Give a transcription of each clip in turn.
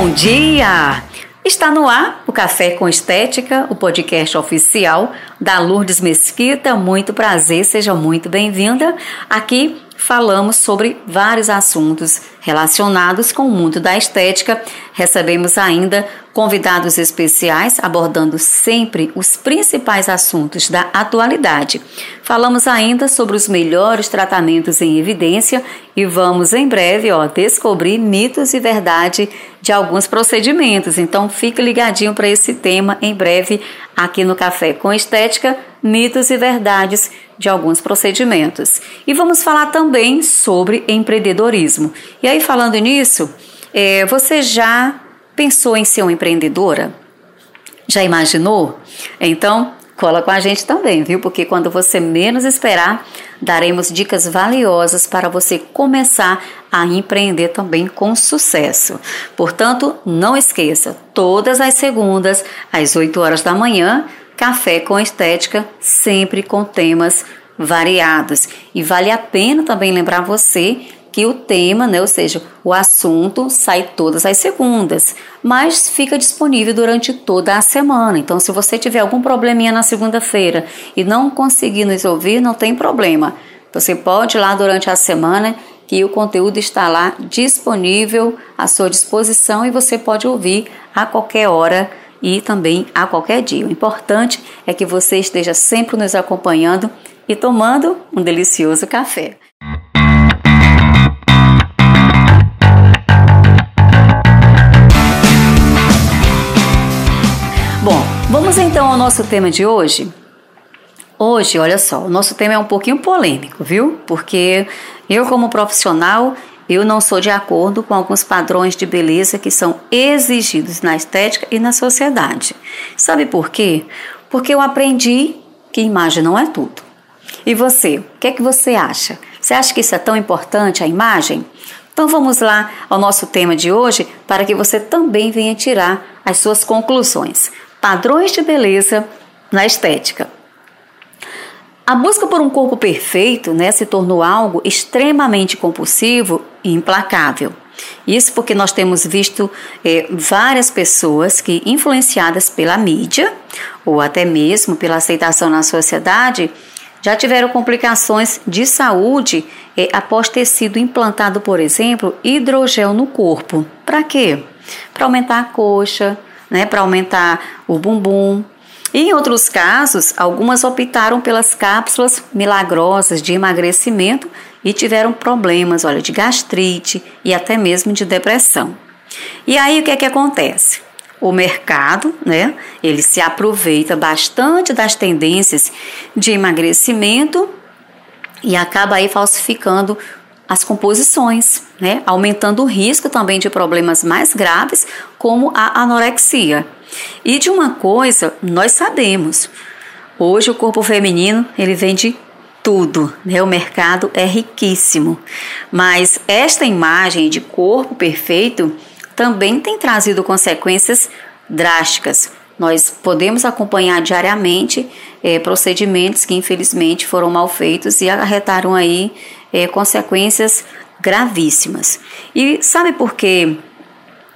Bom dia! Está no ar o Café com Estética, o podcast oficial da Lourdes Mesquita. Muito prazer, seja muito bem-vinda. Aqui falamos sobre vários assuntos relacionados com o mundo da estética. Recebemos ainda convidados especiais abordando sempre os principais assuntos da atualidade. Falamos ainda sobre os melhores tratamentos em evidência e vamos em breve ó, descobrir mitos e verdade de alguns procedimentos. Então fique ligadinho para esse tema em breve aqui no Café com Estética, mitos e verdades de alguns procedimentos. E vamos falar também sobre empreendedorismo. E aí falando nisso, é, você já Pensou em ser uma empreendedora? Já imaginou? Então, cola com a gente também, viu? Porque quando você menos esperar, daremos dicas valiosas para você começar a empreender também com sucesso. Portanto, não esqueça, todas as segundas, às 8 horas da manhã, Café com Estética, sempre com temas variados. E vale a pena também lembrar você que o tema, né, ou seja, o assunto sai todas as segundas, mas fica disponível durante toda a semana. Então, se você tiver algum probleminha na segunda-feira e não conseguir nos ouvir, não tem problema. Você pode ir lá durante a semana que o conteúdo está lá disponível à sua disposição e você pode ouvir a qualquer hora e também a qualquer dia. O importante é que você esteja sempre nos acompanhando e tomando um delicioso café. Vamos então ao nosso tema de hoje. Hoje, olha só, o nosso tema é um pouquinho polêmico, viu? Porque eu, como profissional, eu não sou de acordo com alguns padrões de beleza que são exigidos na estética e na sociedade. Sabe por quê? Porque eu aprendi que imagem não é tudo. E você, o que é que você acha? Você acha que isso é tão importante, a imagem? Então vamos lá ao nosso tema de hoje para que você também venha tirar as suas conclusões padrões de beleza na estética. A busca por um corpo perfeito né, se tornou algo extremamente compulsivo e implacável. Isso porque nós temos visto é, várias pessoas que, influenciadas pela mídia ou até mesmo pela aceitação na sociedade, já tiveram complicações de saúde é, após ter sido implantado, por exemplo, hidrogel no corpo. Para quê? Para aumentar a coxa, né, para aumentar o bumbum. E em outros casos, algumas optaram pelas cápsulas milagrosas de emagrecimento e tiveram problemas, olha, de gastrite e até mesmo de depressão. E aí o que é que acontece? O mercado, né, ele se aproveita bastante das tendências de emagrecimento e acaba aí falsificando as composições, né? aumentando o risco também de problemas mais graves, como a anorexia. E de uma coisa nós sabemos, hoje o corpo feminino ele vende tudo, né? o mercado é riquíssimo, mas esta imagem de corpo perfeito também tem trazido consequências drásticas. Nós podemos acompanhar diariamente é, procedimentos que infelizmente foram mal feitos e acarretaram aí é, consequências gravíssimas. E sabe por que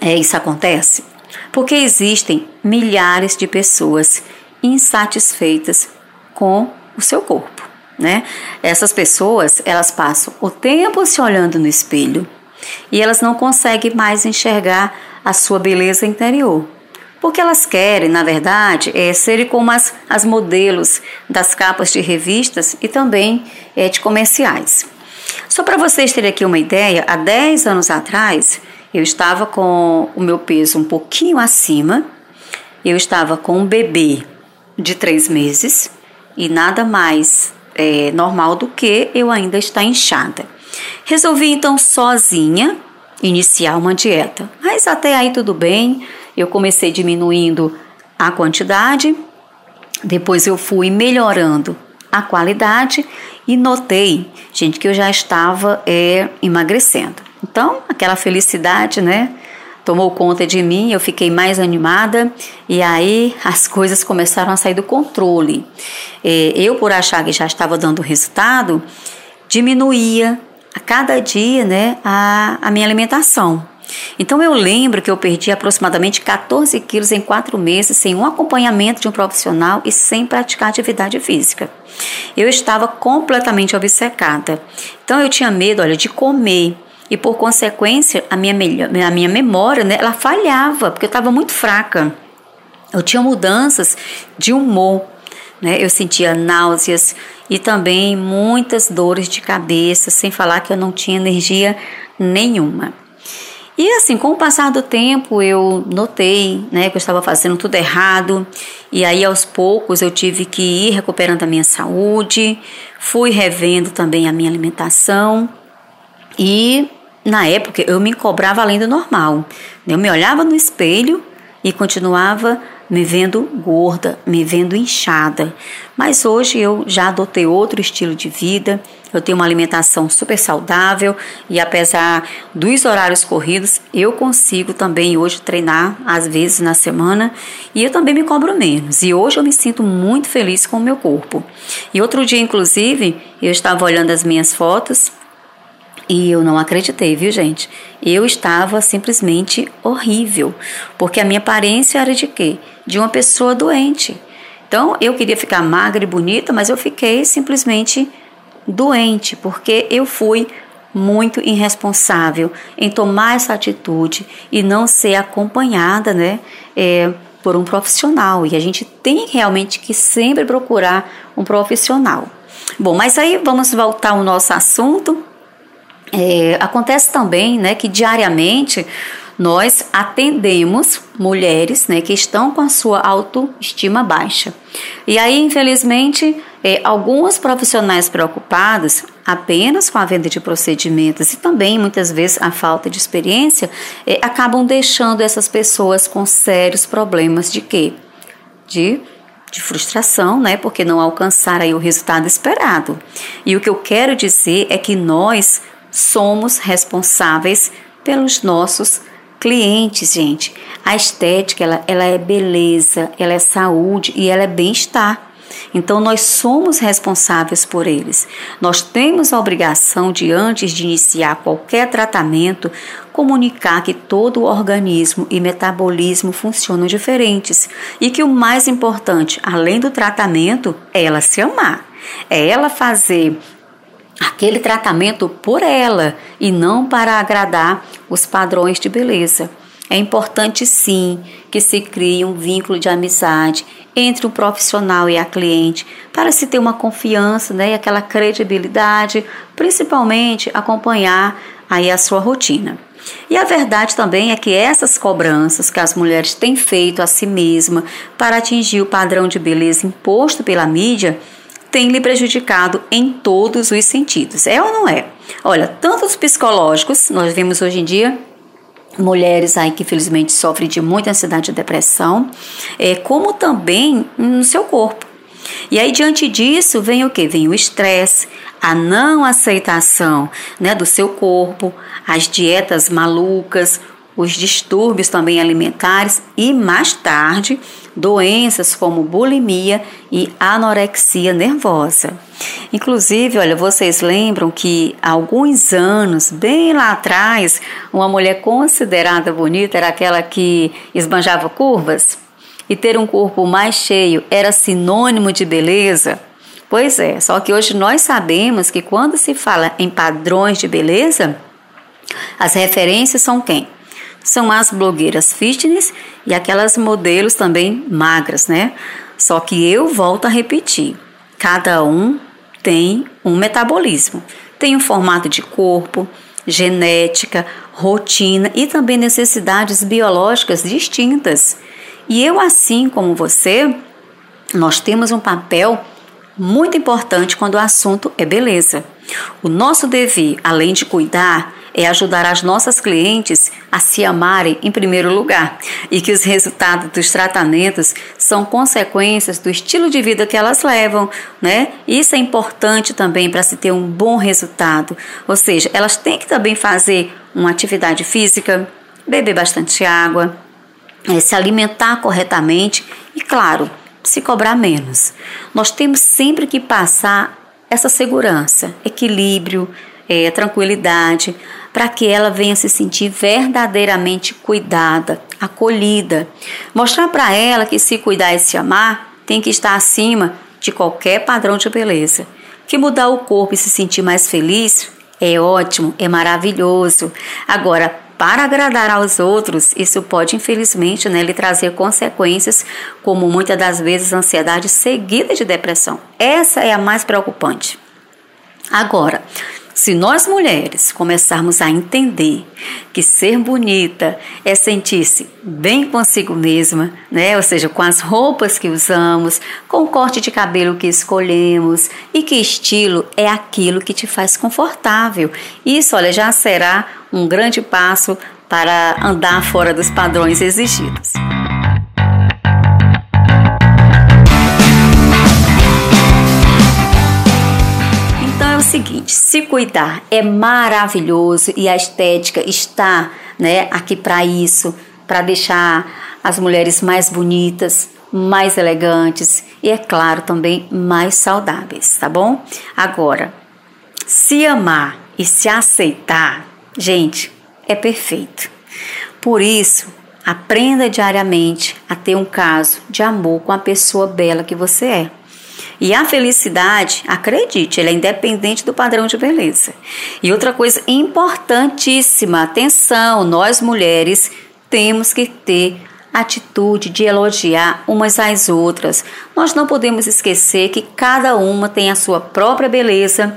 é, isso acontece? Porque existem milhares de pessoas insatisfeitas com o seu corpo, né? Essas pessoas, elas passam o tempo se olhando no espelho e elas não conseguem mais enxergar a sua beleza interior. Porque elas querem, na verdade, é, serem como as, as modelos das capas de revistas e também é, de comerciais. Só para vocês terem aqui uma ideia, há 10 anos atrás eu estava com o meu peso um pouquinho acima, eu estava com um bebê de 3 meses e nada mais é, normal do que eu ainda estar inchada. Resolvi então sozinha iniciar uma dieta, mas até aí tudo bem. Eu comecei diminuindo a quantidade, depois eu fui melhorando a qualidade e notei, gente, que eu já estava é, emagrecendo. Então, aquela felicidade, né? Tomou conta de mim, eu fiquei mais animada e aí as coisas começaram a sair do controle. É, eu, por achar que já estava dando resultado, diminuía a cada dia né, a, a minha alimentação. Então eu lembro que eu perdi aproximadamente 14 quilos em quatro meses sem um acompanhamento de um profissional e sem praticar atividade física. Eu estava completamente obcecada. Então eu tinha medo, olha, de comer. E por consequência, a minha, a minha memória, né, ela falhava, porque eu estava muito fraca. Eu tinha mudanças de humor, né? Eu sentia náuseas e também muitas dores de cabeça, sem falar que eu não tinha energia nenhuma. E assim, com o passar do tempo, eu notei né, que eu estava fazendo tudo errado, e aí aos poucos eu tive que ir recuperando a minha saúde, fui revendo também a minha alimentação, e na época eu me cobrava além do normal. Eu me olhava no espelho e continuava me vendo gorda, me vendo inchada. Mas hoje eu já adotei outro estilo de vida, eu tenho uma alimentação super saudável e apesar dos horários corridos, eu consigo também hoje treinar às vezes na semana e eu também me cobro menos. E hoje eu me sinto muito feliz com o meu corpo. E outro dia, inclusive, eu estava olhando as minhas fotos e eu não acreditei, viu, gente? Eu estava simplesmente horrível, porque a minha aparência era de quê? De uma pessoa doente. Então, eu queria ficar magra e bonita, mas eu fiquei simplesmente doente, porque eu fui muito irresponsável em tomar essa atitude e não ser acompanhada, né, é, por um profissional. E a gente tem realmente que sempre procurar um profissional. Bom, mas aí vamos voltar ao nosso assunto é, acontece também né, que diariamente nós atendemos mulheres né, que estão com a sua autoestima baixa. E aí, infelizmente, é, alguns profissionais preocupados apenas com a venda de procedimentos e também muitas vezes a falta de experiência é, acabam deixando essas pessoas com sérios problemas de quê? De de frustração, né, porque não alcançaram o resultado esperado. E o que eu quero dizer é que nós somos responsáveis pelos nossos clientes, gente. A estética, ela, ela é beleza, ela é saúde e ela é bem-estar. Então, nós somos responsáveis por eles. Nós temos a obrigação de, antes de iniciar qualquer tratamento, comunicar que todo o organismo e metabolismo funcionam diferentes e que o mais importante, além do tratamento, é ela se amar. É ela fazer aquele tratamento por ela e não para agradar os padrões de beleza. É importante sim que se crie um vínculo de amizade entre o profissional e a cliente para se ter uma confiança né, e aquela credibilidade, principalmente acompanhar aí a sua rotina. E a verdade também é que essas cobranças que as mulheres têm feito a si mesma para atingir o padrão de beleza imposto pela mídia tem lhe prejudicado em todos os sentidos. É ou não é? Olha, tanto os psicológicos, nós vemos hoje em dia mulheres aí que infelizmente sofrem de muita ansiedade e depressão, é, como também no seu corpo. E aí diante disso vem o que? Vem o estresse, a não aceitação né, do seu corpo, as dietas malucas, os distúrbios também alimentares e mais tarde doenças como bulimia e anorexia nervosa. Inclusive, olha, vocês lembram que há alguns anos, bem lá atrás, uma mulher considerada bonita era aquela que esbanjava curvas? E ter um corpo mais cheio era sinônimo de beleza? Pois é, só que hoje nós sabemos que quando se fala em padrões de beleza, as referências são quem? São as blogueiras fitness e aquelas modelos também magras, né? Só que eu volto a repetir: cada um tem um metabolismo, tem um formato de corpo, genética, rotina e também necessidades biológicas distintas. E eu, assim como você, nós temos um papel muito importante quando o assunto é beleza. O nosso dever, além de cuidar, é ajudar as nossas clientes a se amarem em primeiro lugar e que os resultados dos tratamentos são consequências do estilo de vida que elas levam, né? Isso é importante também para se ter um bom resultado. Ou seja, elas têm que também fazer uma atividade física, beber bastante água, é, se alimentar corretamente e, claro, se cobrar menos. Nós temos sempre que passar essa segurança, equilíbrio, é, tranquilidade para que ela venha se sentir verdadeiramente cuidada, acolhida. Mostrar para ela que se cuidar e se amar tem que estar acima de qualquer padrão de beleza. Que mudar o corpo e se sentir mais feliz é ótimo, é maravilhoso. Agora, para agradar aos outros, isso pode, infelizmente, né, lhe trazer consequências, como muitas das vezes ansiedade seguida de depressão. Essa é a mais preocupante. Agora, se nós mulheres começarmos a entender que ser bonita é sentir-se bem consigo mesma, né? Ou seja, com as roupas que usamos, com o corte de cabelo que escolhemos e que estilo é aquilo que te faz confortável. Isso, olha, já será um grande passo para andar fora dos padrões exigidos. Se cuidar é maravilhoso e a estética está, né, aqui para isso, para deixar as mulheres mais bonitas, mais elegantes e é claro também mais saudáveis, tá bom? Agora, se amar e se aceitar, gente, é perfeito. Por isso, aprenda diariamente a ter um caso de amor com a pessoa bela que você é. E a felicidade, acredite, ela é independente do padrão de beleza. E outra coisa importantíssima, atenção, nós mulheres temos que ter atitude de elogiar umas às outras. Nós não podemos esquecer que cada uma tem a sua própria beleza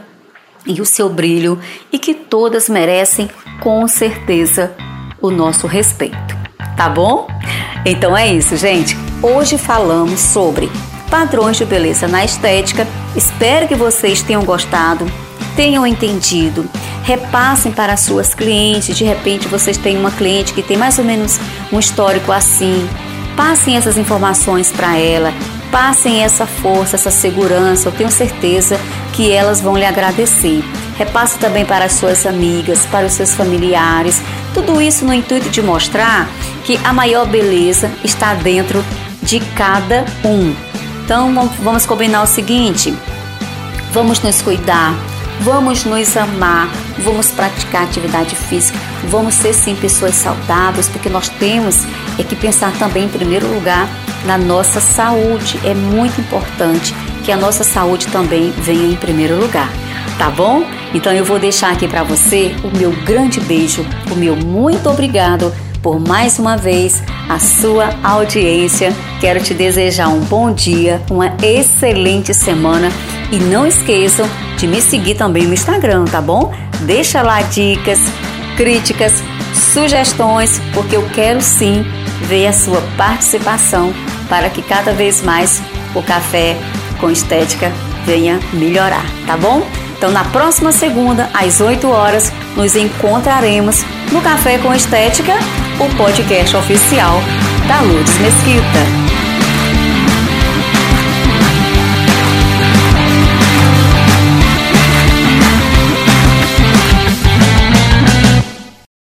e o seu brilho e que todas merecem com certeza o nosso respeito. Tá bom? Então é isso, gente. Hoje falamos sobre padrões de beleza na estética. Espero que vocês tenham gostado, tenham entendido. Repassem para suas clientes. De repente, vocês têm uma cliente que tem mais ou menos um histórico assim. Passem essas informações para ela. Passem essa força, essa segurança. Eu tenho certeza que elas vão lhe agradecer. Repasse também para as suas amigas, para os seus familiares. Tudo isso no intuito de mostrar que a maior beleza está dentro de cada um. Então vamos combinar o seguinte: vamos nos cuidar, vamos nos amar, vamos praticar atividade física, vamos ser sim pessoas saudáveis, porque nós temos é que pensar também em primeiro lugar na nossa saúde. É muito importante que a nossa saúde também venha em primeiro lugar, tá bom? Então eu vou deixar aqui para você o meu grande beijo, o meu muito obrigado por mais uma vez a sua audiência. Quero te desejar um bom dia, uma excelente semana e não esqueçam de me seguir também no Instagram, tá bom? Deixa lá dicas, críticas, sugestões, porque eu quero sim ver a sua participação para que cada vez mais o café com estética venha melhorar, tá bom? Então, na próxima segunda, às 8 horas, nos encontraremos no Café com Estética, o podcast oficial da Lourdes Mesquita.